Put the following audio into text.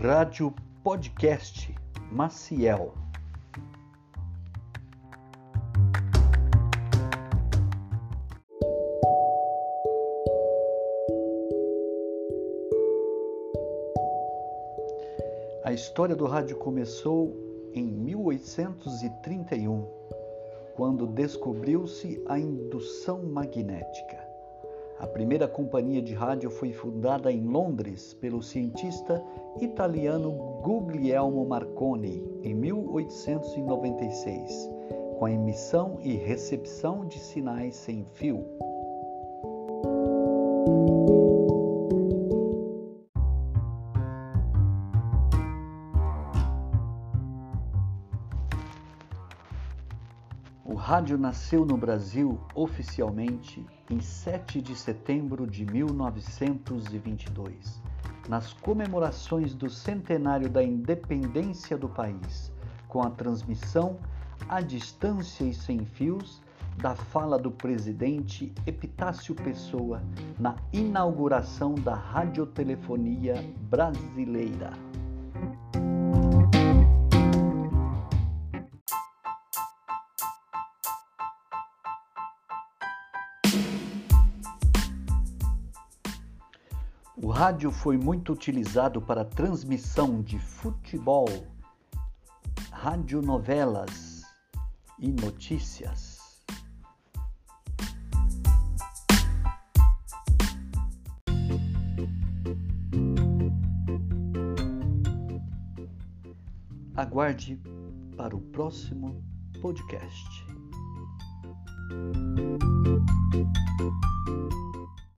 Rádio Podcast Maciel. A história do rádio começou em 1831, quando descobriu-se a indução magnética. A primeira companhia de rádio foi fundada em Londres pelo cientista italiano Guglielmo Marconi em 1896, com a emissão e recepção de sinais sem fio. O rádio nasceu no Brasil oficialmente em 7 de setembro de 1922, nas comemorações do centenário da independência do país, com a transmissão à distância e sem fios da fala do presidente Epitácio Pessoa na inauguração da radiotelefonia brasileira. O rádio foi muito utilizado para transmissão de futebol, radionovelas e notícias. Aguarde para o próximo podcast.